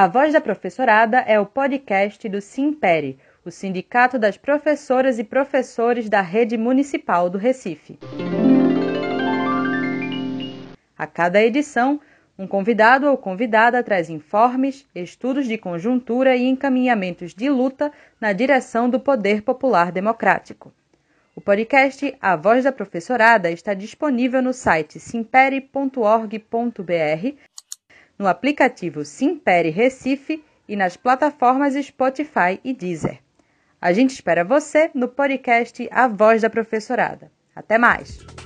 A Voz da Professorada é o podcast do Simpere, o Sindicato das Professoras e Professores da Rede Municipal do Recife. A cada edição, um convidado ou convidada traz informes, estudos de conjuntura e encaminhamentos de luta na direção do poder popular democrático. O podcast A Voz da Professorada está disponível no site simpere.org.br, no aplicativo Simpere Recife e nas plataformas Spotify e Deezer. A gente espera você no podcast A Voz da Professorada. Até mais!